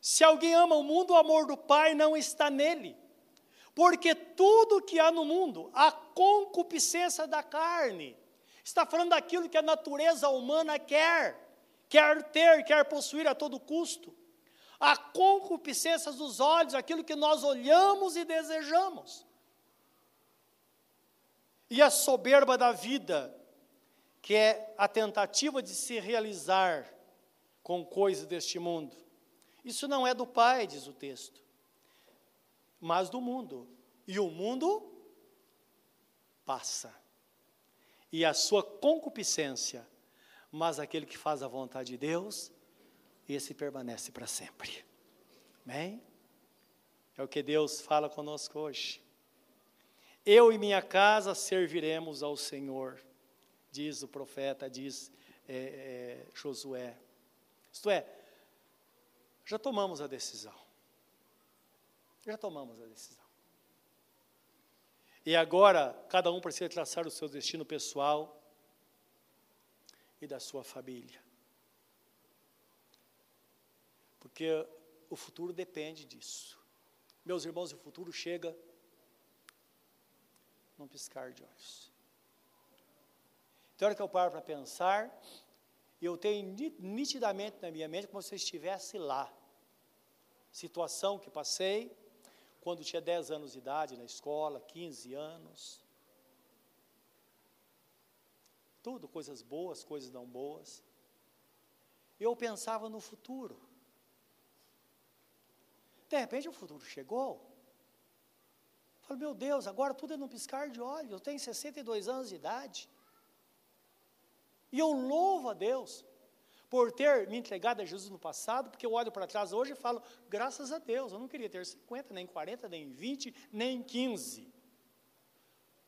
Se alguém ama o mundo, o amor do Pai não está nele. Porque tudo que há no mundo, a concupiscência da carne, está falando daquilo que a natureza humana quer, quer ter, quer possuir a todo custo. A concupiscência dos olhos, aquilo que nós olhamos e desejamos. e a soberba da vida, que é a tentativa de se realizar com coisas deste mundo. Isso não é do Pai, diz o texto, mas do mundo. E o mundo passa, e a sua concupiscência, mas aquele que faz a vontade de Deus, esse permanece para sempre. Amém? É o que Deus fala conosco hoje. Eu e minha casa serviremos ao Senhor, diz o profeta, diz é, é, Josué. Isto é, já tomamos a decisão. Já tomamos a decisão. E agora, cada um precisa traçar o seu destino pessoal e da sua família. Porque o futuro depende disso. Meus irmãos, o futuro chega num piscar de olhos. Tem hora que eu paro para pensar, e eu tenho nitidamente na minha mente como se eu estivesse lá. Situação que passei quando tinha 10 anos de idade na escola, 15 anos. Tudo, coisas boas, coisas não boas. Eu pensava no futuro. De repente o futuro chegou. Falei, meu Deus, agora tudo é num piscar de olhos. Eu tenho 62 anos de idade. E eu louvo a Deus por ter me entregado a Jesus no passado, porque eu olho para trás hoje e falo, graças a Deus, eu não queria ter 50, nem 40, nem 20, nem 15.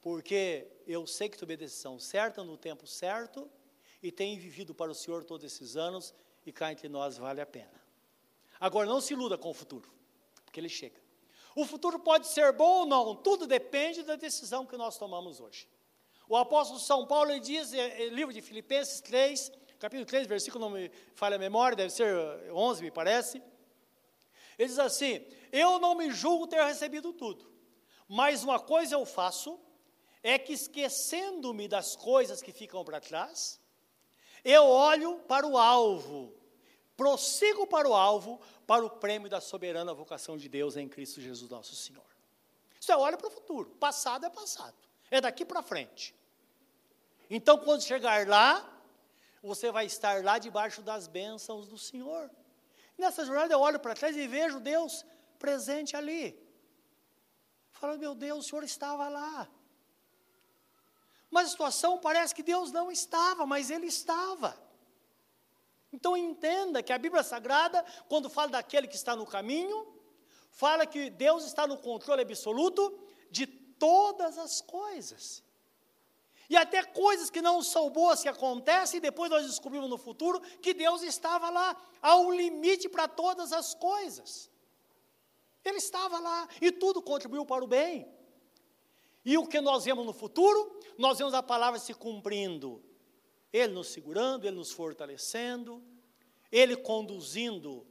Porque eu sei que tomei decisão certa, no tempo certo, e tenho vivido para o Senhor todos esses anos, e cá entre nós vale a pena. Agora, não se iluda com o futuro, porque ele chega. O futuro pode ser bom ou não, tudo depende da decisão que nós tomamos hoje. O apóstolo São Paulo diz, é, é, livro de Filipenses 3, capítulo 3, versículo, não me falha a memória, deve ser 11, me parece. Ele diz assim: Eu não me julgo ter recebido tudo, mas uma coisa eu faço, é que esquecendo-me das coisas que ficam para trás, eu olho para o alvo, prossigo para o alvo, para o prêmio da soberana vocação de Deus em Cristo Jesus nosso Senhor. Isso é olha para o futuro, passado é passado, é daqui para frente. Então, quando chegar lá, você vai estar lá debaixo das bênçãos do Senhor. Nessa jornada eu olho para trás e vejo Deus presente ali. Falo, meu Deus, o Senhor estava lá. Mas a situação parece que Deus não estava, mas Ele estava. Então entenda que a Bíblia Sagrada, quando fala daquele que está no caminho, fala que Deus está no controle absoluto de todas as coisas. E até coisas que não são boas que acontecem, e depois nós descobrimos no futuro que Deus estava lá. Há um limite para todas as coisas. Ele estava lá e tudo contribuiu para o bem. E o que nós vemos no futuro? Nós vemos a palavra se cumprindo ele nos segurando, Ele nos fortalecendo, Ele conduzindo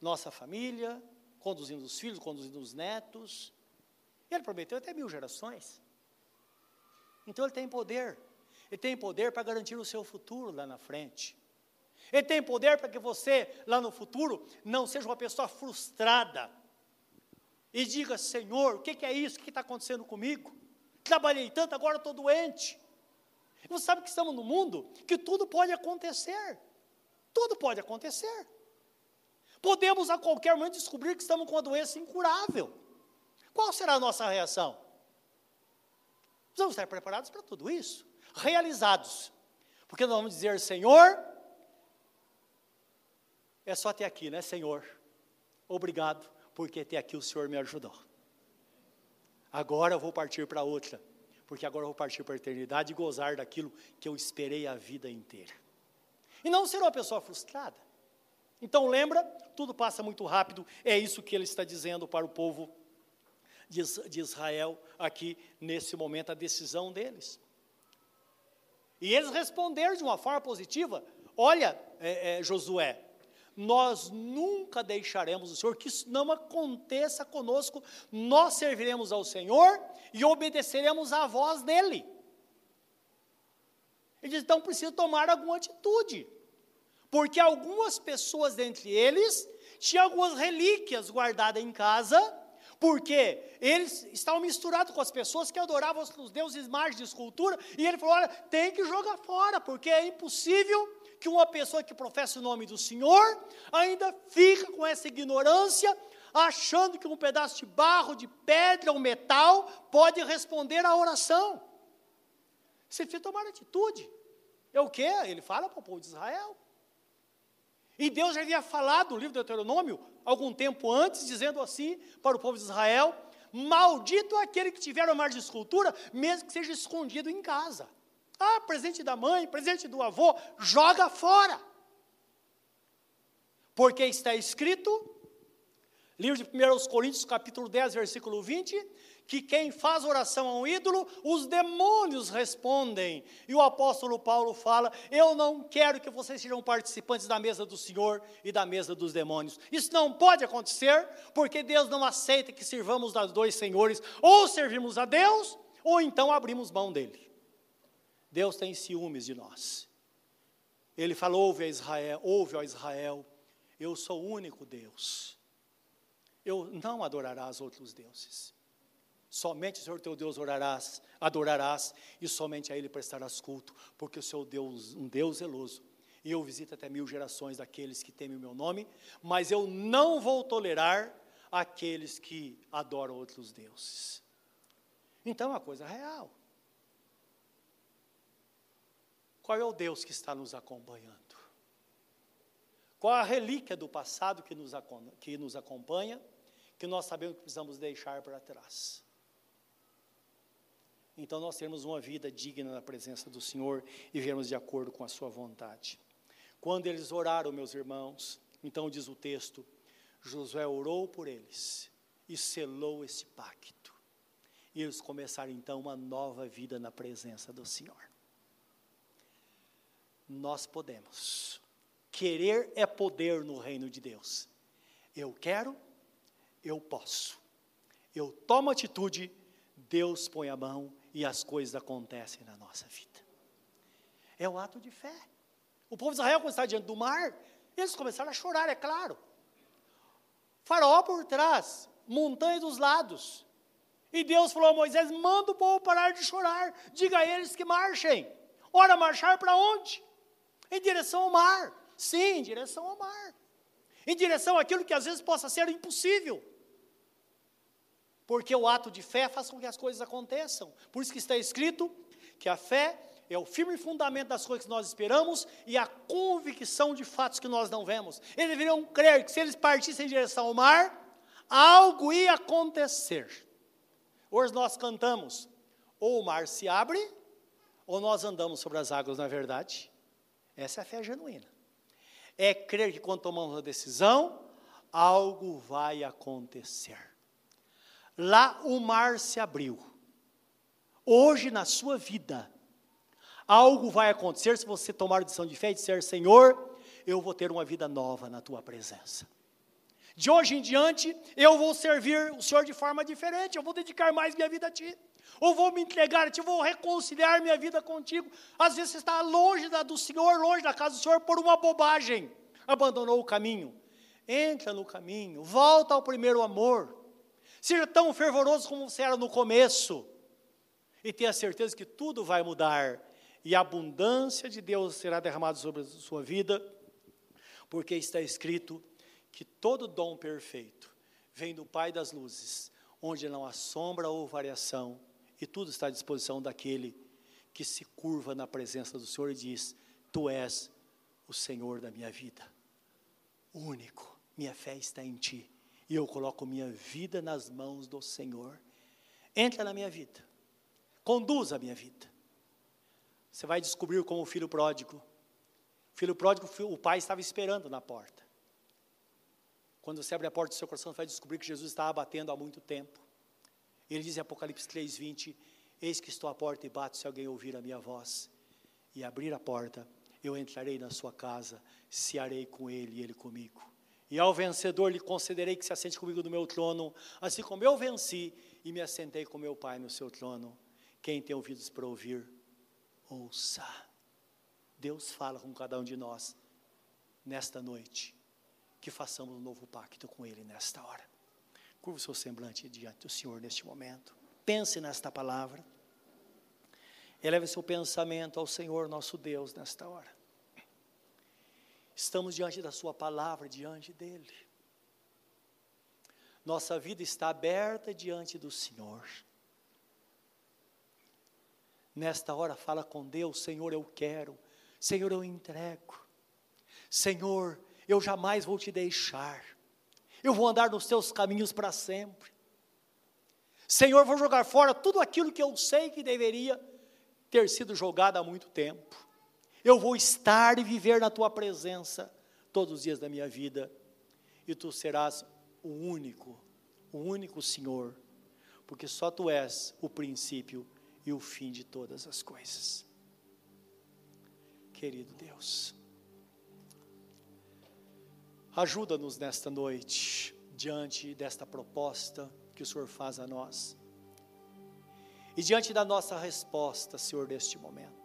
nossa família, conduzindo os filhos, conduzindo os netos. Ele prometeu até mil gerações. Então Ele tem poder. Ele tem poder para garantir o seu futuro lá na frente. Ele tem poder para que você, lá no futuro, não seja uma pessoa frustrada e diga: Senhor, o que, é isso? O que está acontecendo comigo? Trabalhei tanto, agora estou doente. Você sabe que estamos no mundo que tudo pode acontecer. Tudo pode acontecer. Podemos a qualquer momento descobrir que estamos com uma doença incurável. Qual será a nossa reação? Precisamos estar preparados para tudo isso, realizados. Porque nós vamos dizer, Senhor, é só até aqui, né, Senhor? Obrigado, porque até aqui o Senhor me ajudou. Agora eu vou partir para outra porque agora eu vou partir para a eternidade e gozar daquilo que eu esperei a vida inteira. E não ser uma pessoa frustrada. Então lembra, tudo passa muito rápido, é isso que ele está dizendo para o povo de Israel aqui nesse momento, a decisão deles. E eles responderam de uma forma positiva: olha, é, é, Josué, nós nunca deixaremos o Senhor, que isso não aconteça conosco, nós serviremos ao Senhor e obedeceremos à voz dEle. Ele diz, então precisa tomar alguma atitude, porque algumas pessoas dentre eles tinham algumas relíquias guardadas em casa, porque eles estavam misturados com as pessoas que adoravam os deuses imagens de escultura, e ele falou: olha, tem que jogar fora, porque é impossível que uma pessoa que professa o nome do Senhor ainda fica com essa ignorância, achando que um pedaço de barro, de pedra ou metal pode responder à oração. Você precisa tomar atitude. É o que? Ele fala para o povo de Israel. E Deus já havia falado no livro do Deuteronômio, algum tempo antes, dizendo assim para o povo de Israel: Maldito aquele que tiver uma margem de escultura, mesmo que seja escondido em casa. Ah, presente da mãe, presente do avô, joga fora. Porque está escrito, livro de 1 Coríntios, capítulo 10, versículo 20, que quem faz oração a um ídolo, os demônios respondem. E o apóstolo Paulo fala: Eu não quero que vocês sejam participantes da mesa do Senhor e da mesa dos demônios. Isso não pode acontecer, porque Deus não aceita que sirvamos aos dois senhores, ou servimos a Deus, ou então abrimos mão dele. Deus tem ciúmes de nós. Ele falou: ouve a Israel, ouve a Israel, eu sou o único Deus. Eu não adorarás outros deuses. Somente o Senhor teu Deus orarás, adorarás, e somente a Ele prestarás culto, porque o seu Deus, um Deus zeloso, e eu visito até mil gerações daqueles que temem o meu nome, mas eu não vou tolerar aqueles que adoram outros deuses. Então é uma coisa real. Qual é o Deus que está nos acompanhando? Qual a relíquia do passado que nos, que nos acompanha, que nós sabemos que precisamos deixar para trás? Então nós temos uma vida digna na presença do Senhor e vivemos de acordo com a sua vontade. Quando eles oraram, meus irmãos, então diz o texto, Josué orou por eles e selou esse pacto. E eles começaram então uma nova vida na presença do Senhor. Nós podemos. Querer é poder no reino de Deus. Eu quero, eu posso. Eu tomo atitude, Deus põe a mão e as coisas acontecem na nossa vida. É o ato de fé. O povo de Israel, quando está diante do mar, eles começaram a chorar, é claro. Faraó por trás, montanha dos lados. E Deus falou a Moisés: manda o povo parar de chorar, diga a eles que marchem. Ora, marchar para onde? Em direção ao mar. Sim, em direção ao mar. Em direção àquilo que às vezes possa ser impossível porque o ato de fé faz com que as coisas aconteçam. Por isso que está escrito que a fé é o firme fundamento das coisas que nós esperamos e a convicção de fatos que nós não vemos. Eles deveriam crer que se eles partissem em direção ao mar, algo ia acontecer. Hoje nós cantamos, ou o mar se abre, ou nós andamos sobre as águas, na é verdade. Essa é a fé genuína. É crer que quando tomamos uma decisão, algo vai acontecer. Lá o mar se abriu. Hoje na sua vida, algo vai acontecer se você tomar a decisão de fé e disser: Senhor, eu vou ter uma vida nova na tua presença. De hoje em diante, eu vou servir o Senhor de forma diferente, eu vou dedicar mais minha vida a Ti. Ou vou me entregar a Ti, vou reconciliar minha vida contigo. Às vezes você está longe da, do Senhor, longe da casa do Senhor, por uma bobagem. Abandonou o caminho. Entra no caminho, volta ao primeiro amor. Seja tão fervoroso como você era no começo. E tenha certeza que tudo vai mudar. E a abundância de Deus será derramada sobre a sua vida, porque está escrito que todo dom perfeito vem do Pai das luzes, onde não há sombra ou variação, e tudo está à disposição daquele que se curva na presença do Senhor e diz: Tu és o Senhor da minha vida, único, minha fé está em Ti e eu coloco minha vida nas mãos do Senhor. Entra na minha vida, conduza a minha vida. Você vai descobrir como o filho pródigo. O filho pródigo, o pai estava esperando na porta. Quando você abre a porta do seu coração, você vai descobrir que Jesus estava batendo há muito tempo. Ele diz em Apocalipse 3,20: Eis que estou à porta e bato, se alguém ouvir a minha voz e abrir a porta, eu entrarei na sua casa, cearei com ele e ele comigo. E ao vencedor lhe concederei que se assente comigo no meu trono, assim como eu venci e me assentei com meu Pai no seu trono. Quem tem ouvidos para ouvir, ouça. Deus fala com cada um de nós nesta noite, que façamos um novo pacto com Ele nesta hora. Curva o seu semblante diante do Senhor neste momento. Pense nesta palavra. Eleve seu pensamento ao Senhor nosso Deus nesta hora. Estamos diante da Sua palavra, diante dEle. Nossa vida está aberta diante do Senhor. Nesta hora, fala com Deus: Senhor, eu quero. Senhor, eu entrego. Senhor, eu jamais vou te deixar. Eu vou andar nos teus caminhos para sempre. Senhor, vou jogar fora tudo aquilo que eu sei que deveria ter sido jogado há muito tempo. Eu vou estar e viver na tua presença todos os dias da minha vida. E tu serás o único, o único Senhor, porque só tu és o princípio e o fim de todas as coisas. Querido Deus, ajuda-nos nesta noite, diante desta proposta que o Senhor faz a nós, e diante da nossa resposta, Senhor, neste momento,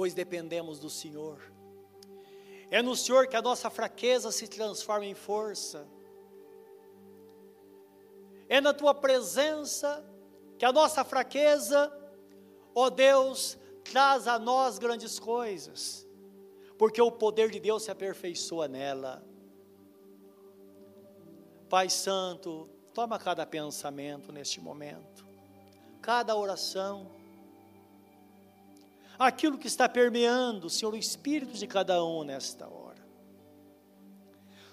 pois dependemos do Senhor, é no Senhor que a nossa fraqueza se transforma em força, é na tua presença que a nossa fraqueza, ó Deus, traz a nós grandes coisas, porque o poder de Deus se aperfeiçoa nela. Pai Santo, toma cada pensamento neste momento, cada oração, aquilo que está permeando, Senhor, o espírito de cada um nesta hora.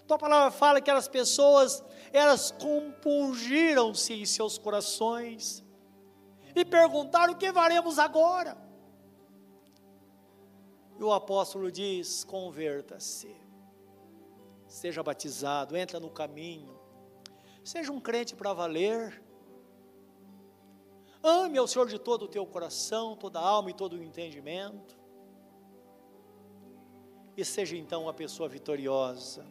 Tua palavra fala que aquelas pessoas, elas compungiram-se em seus corações, e perguntaram: o que faremos agora? E o apóstolo diz: converta-se, seja batizado, entra no caminho, seja um crente para valer. Ame ao Senhor de todo o teu coração, toda a alma e todo o entendimento. E seja então uma pessoa vitoriosa.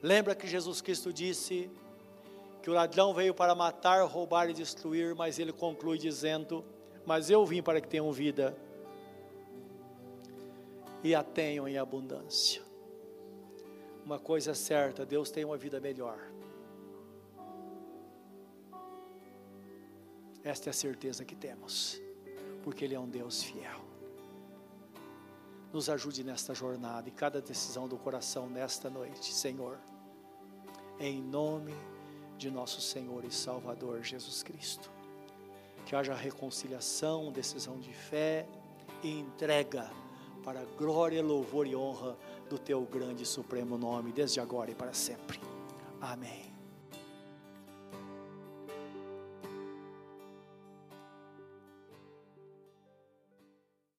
Lembra que Jesus Cristo disse: que o ladrão veio para matar, roubar e destruir, mas ele conclui dizendo: Mas eu vim para que tenham vida e a tenham em abundância. Uma coisa é certa: Deus tem uma vida melhor. Esta é a certeza que temos, porque Ele é um Deus fiel. Nos ajude nesta jornada e cada decisão do coração nesta noite, Senhor. Em nome de nosso Senhor e Salvador Jesus Cristo. Que haja reconciliação, decisão de fé e entrega para a glória, louvor e honra do teu grande e supremo nome, desde agora e para sempre. Amém.